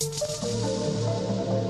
フフフフ。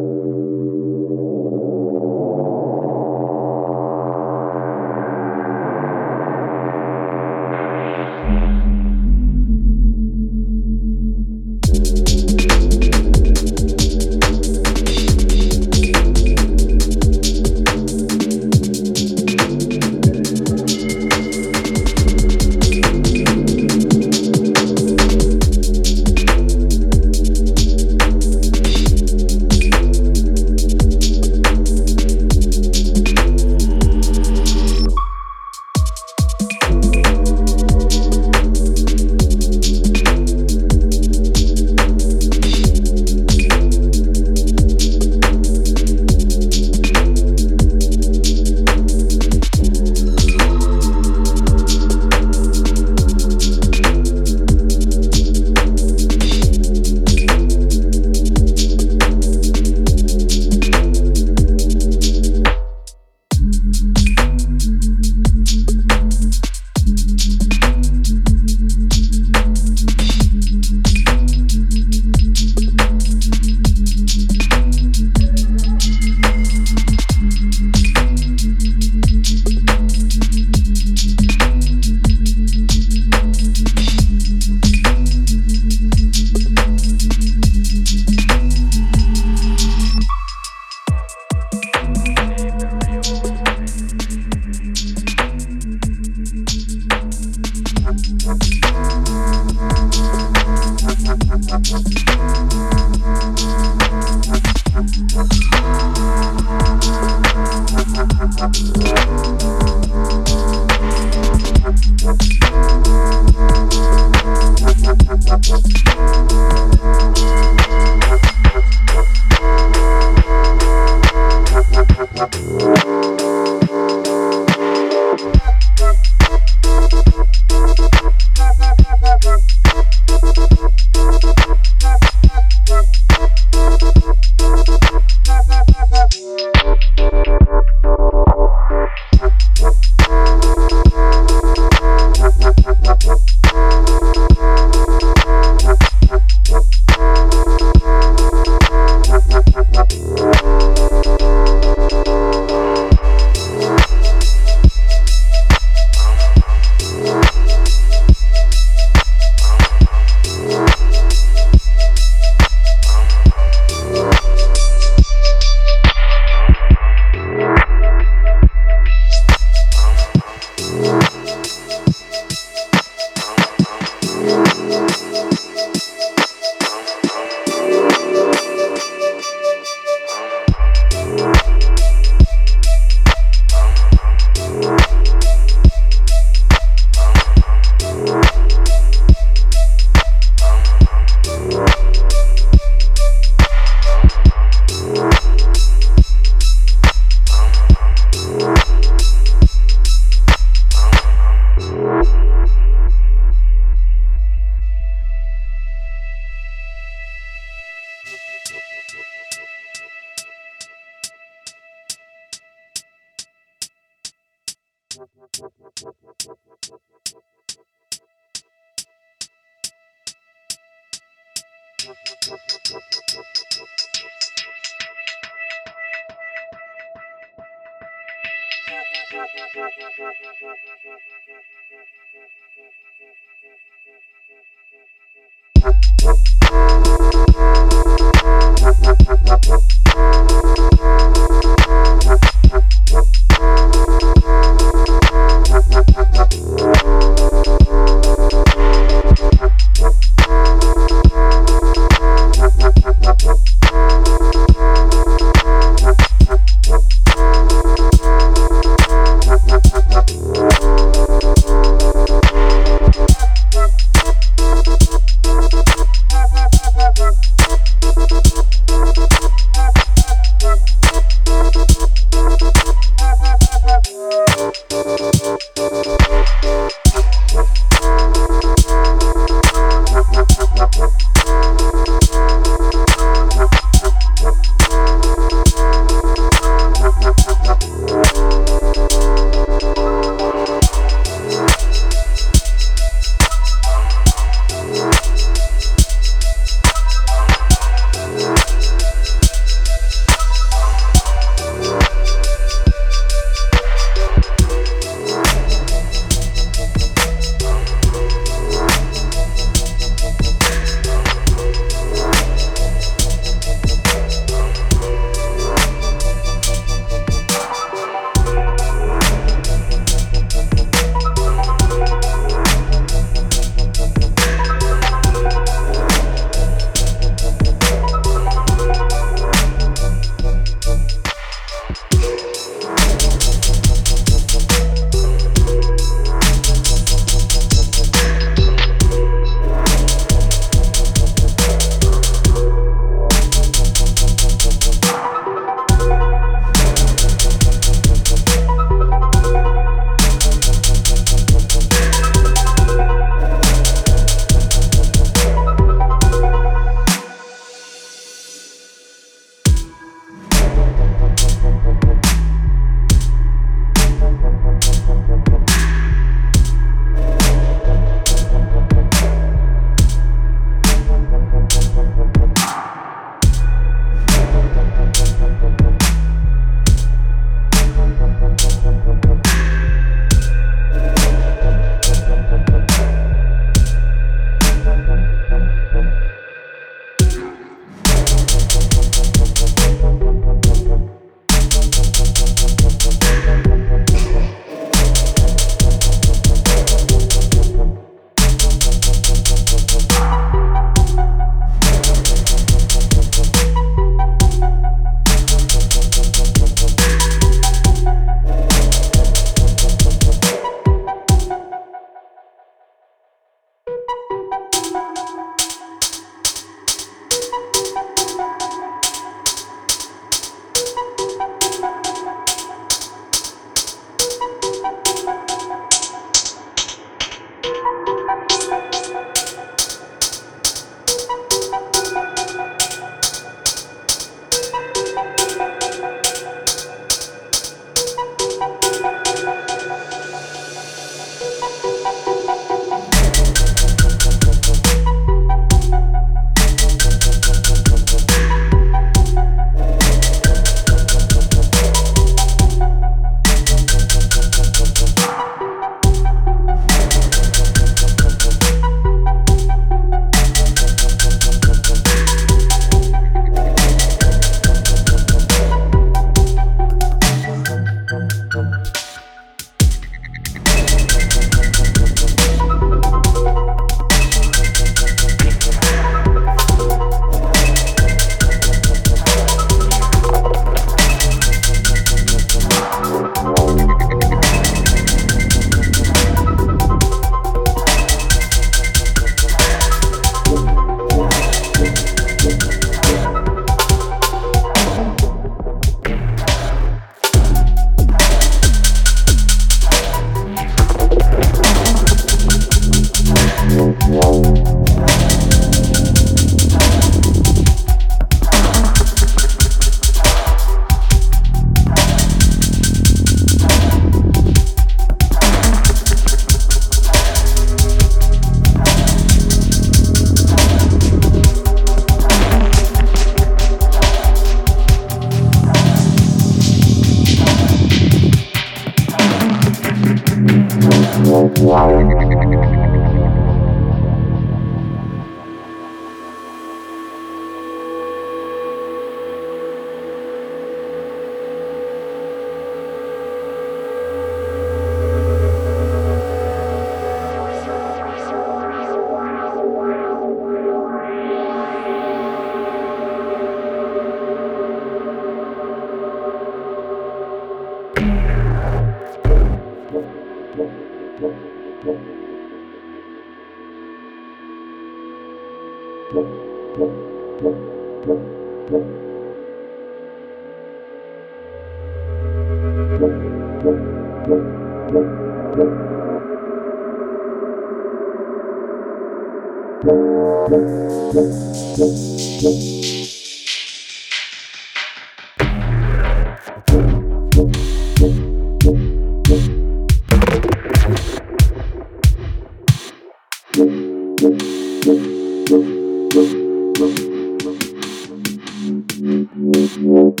Thank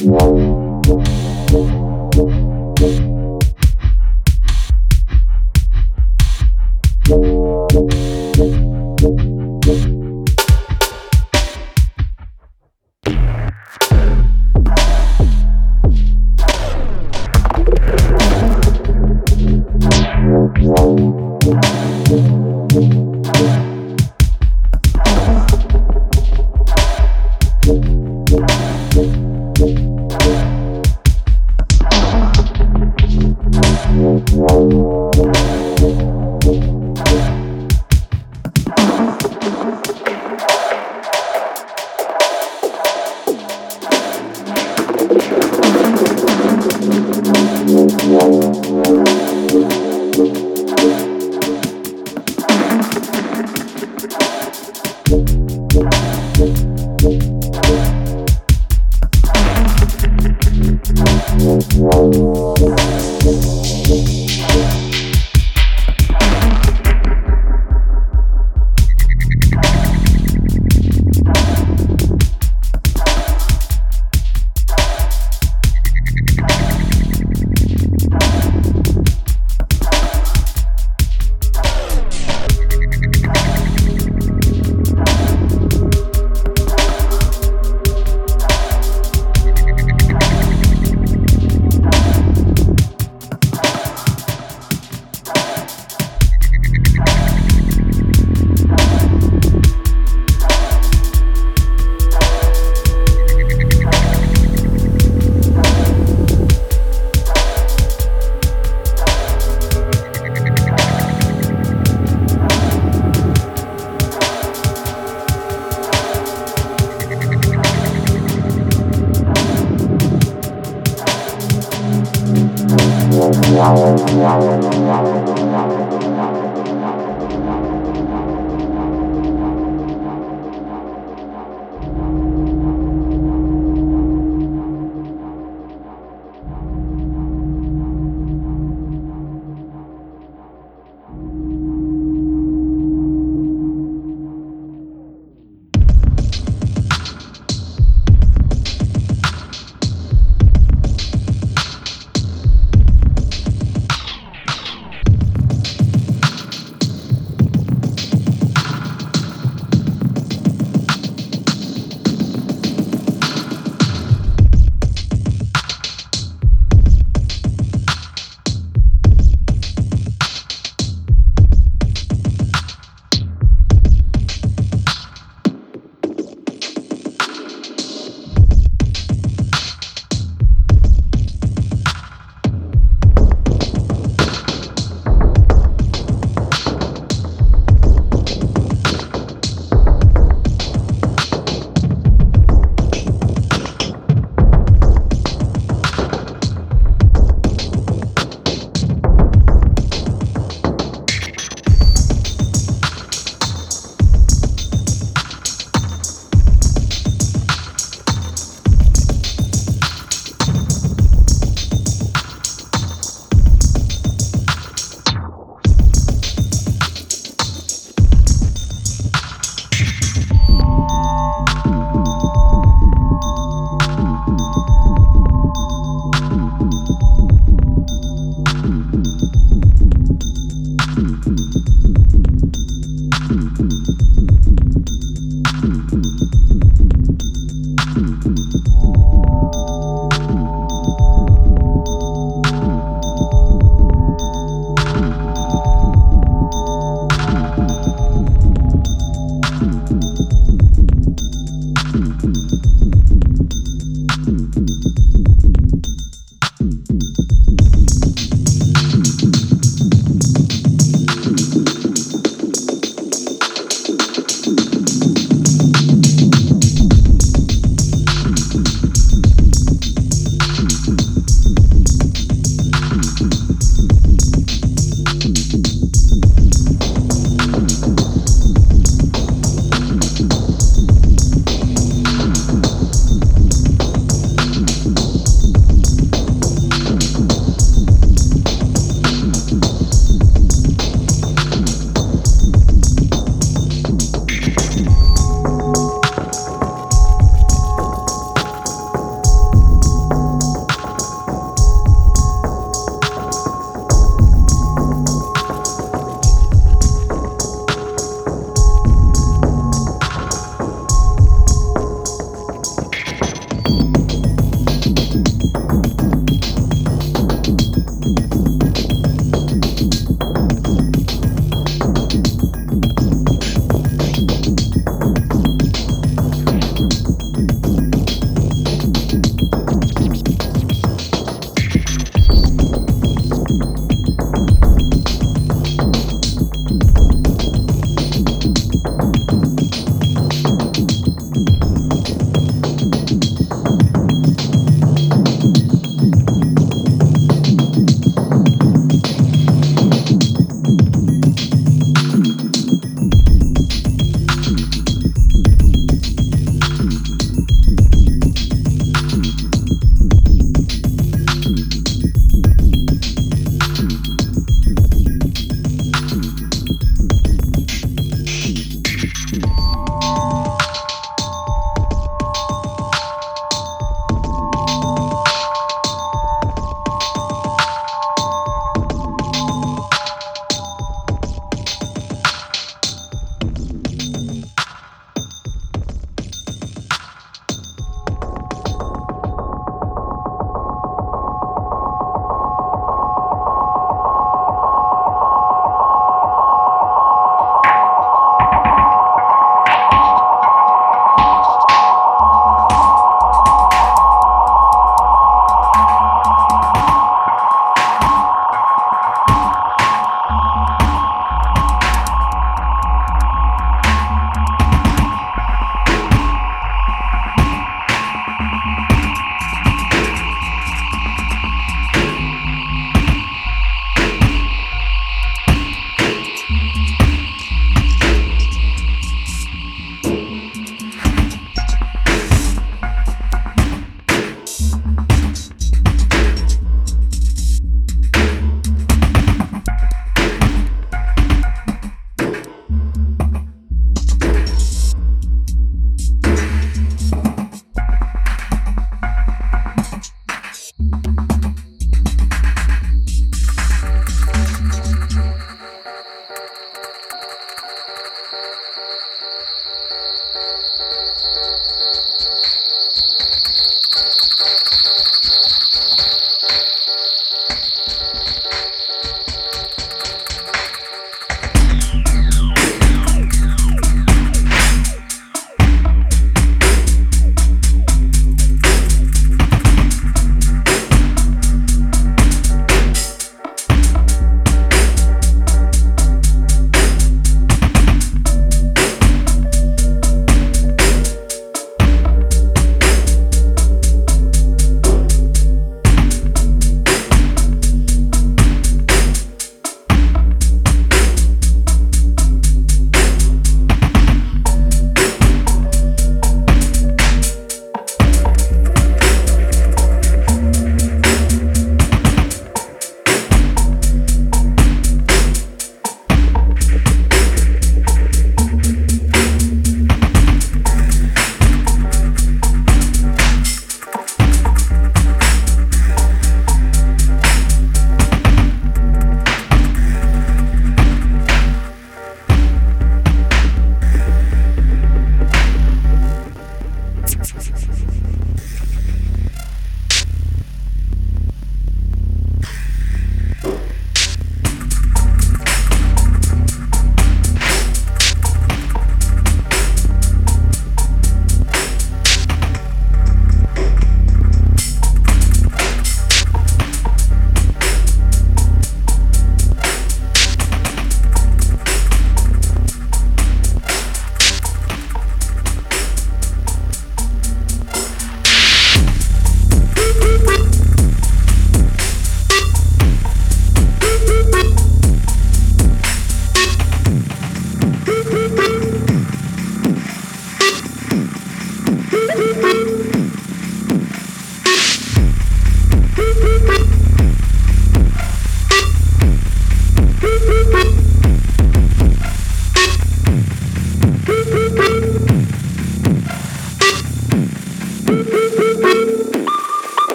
you.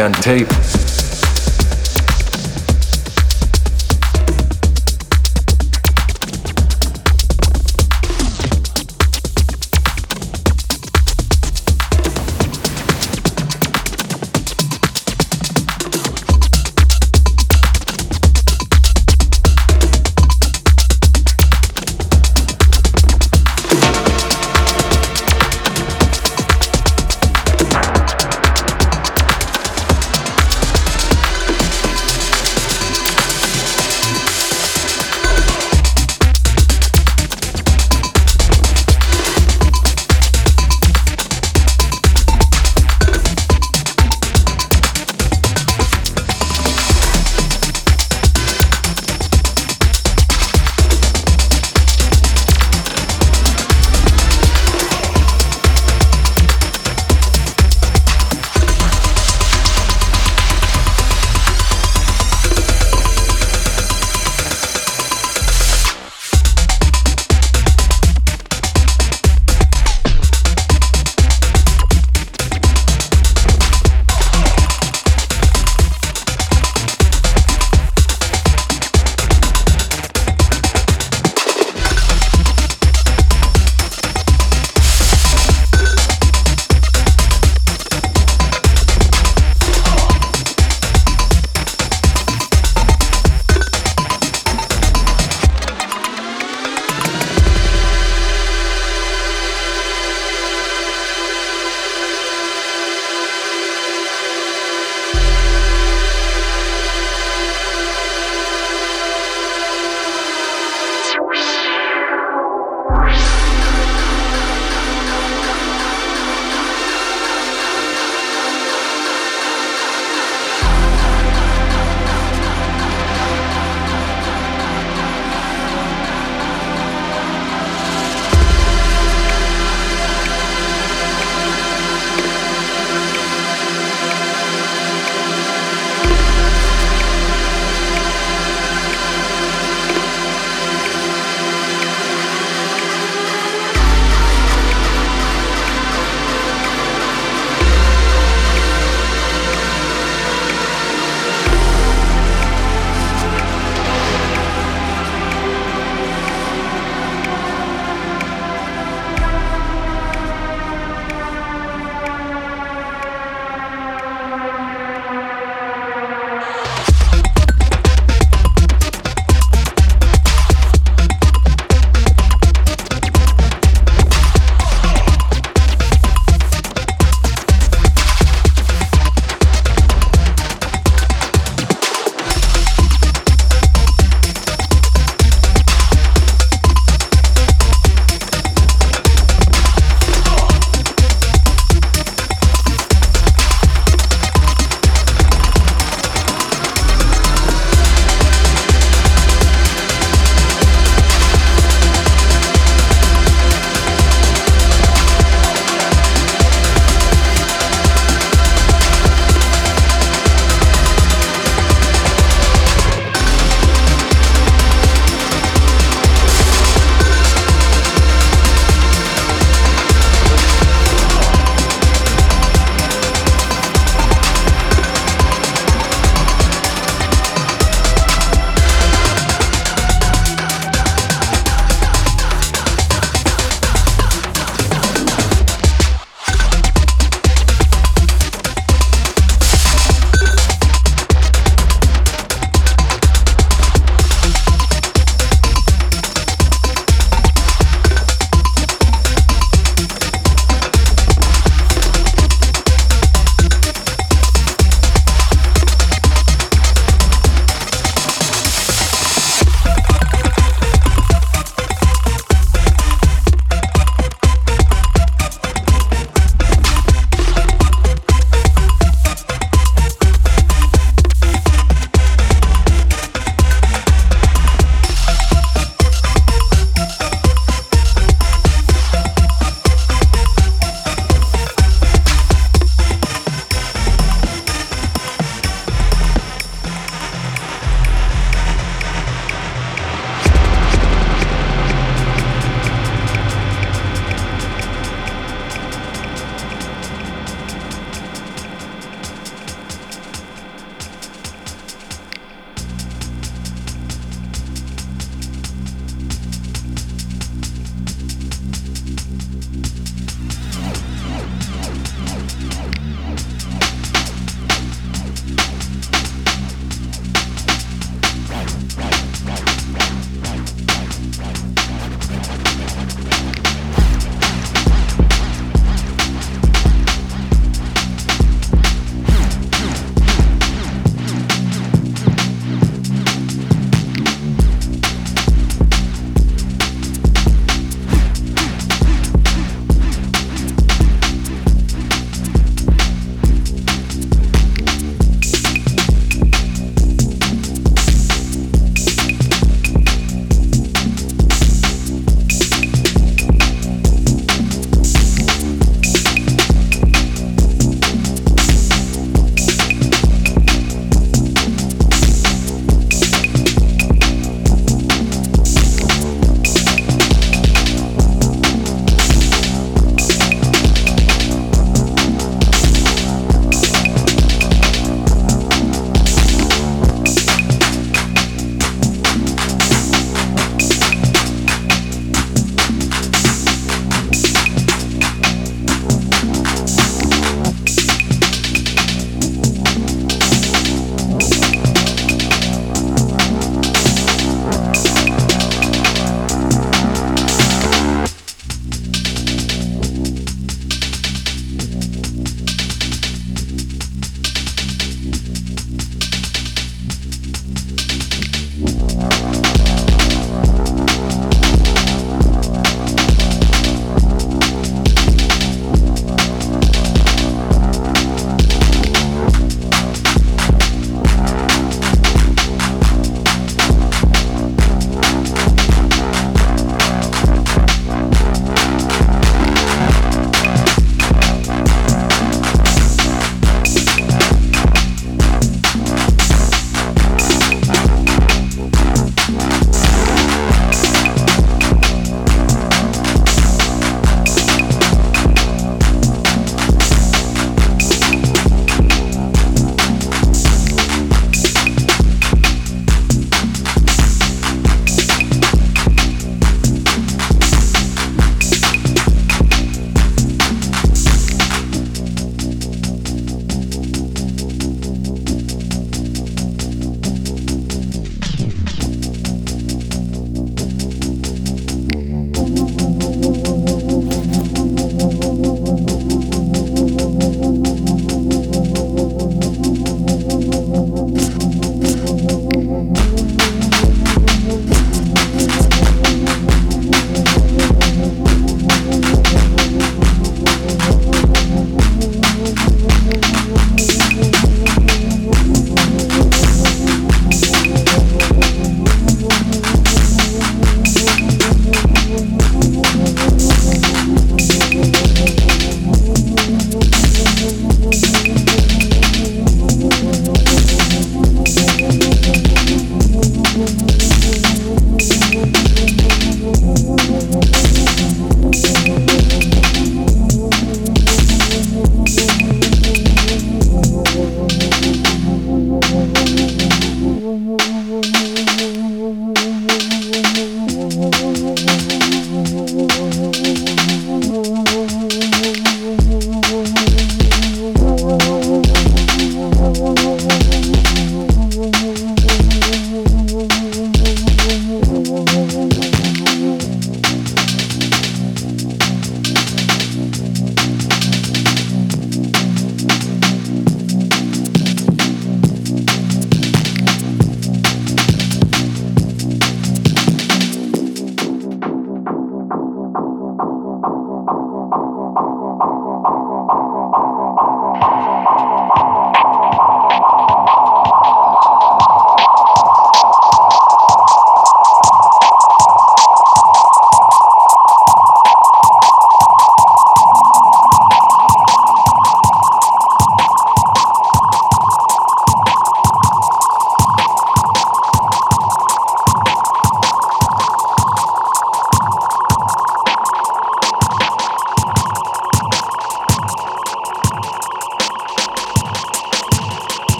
On tape.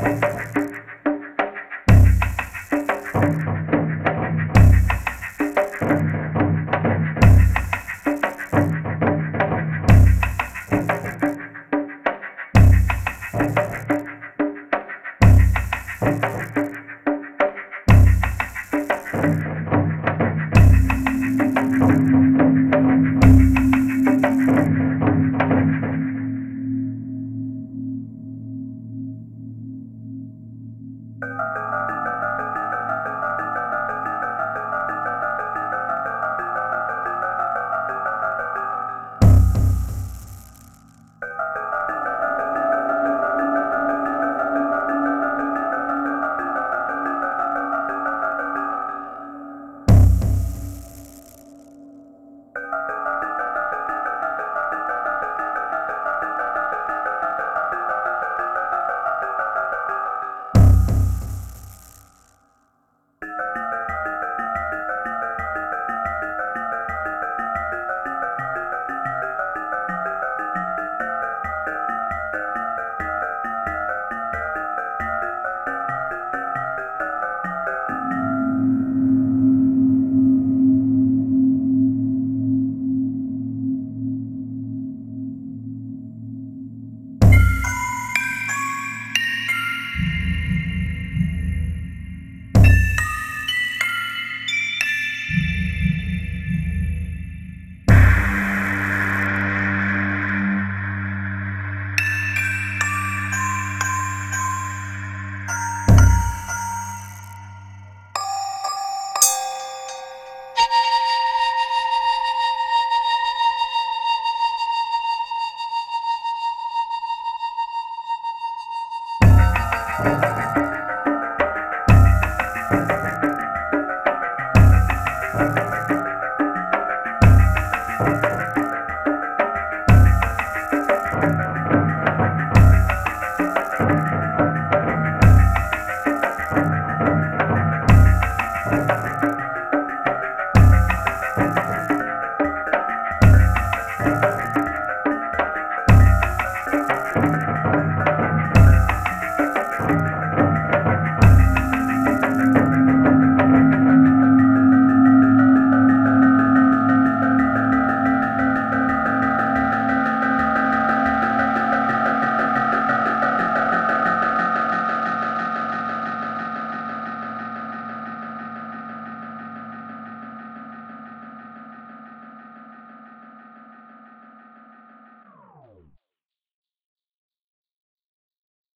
Thank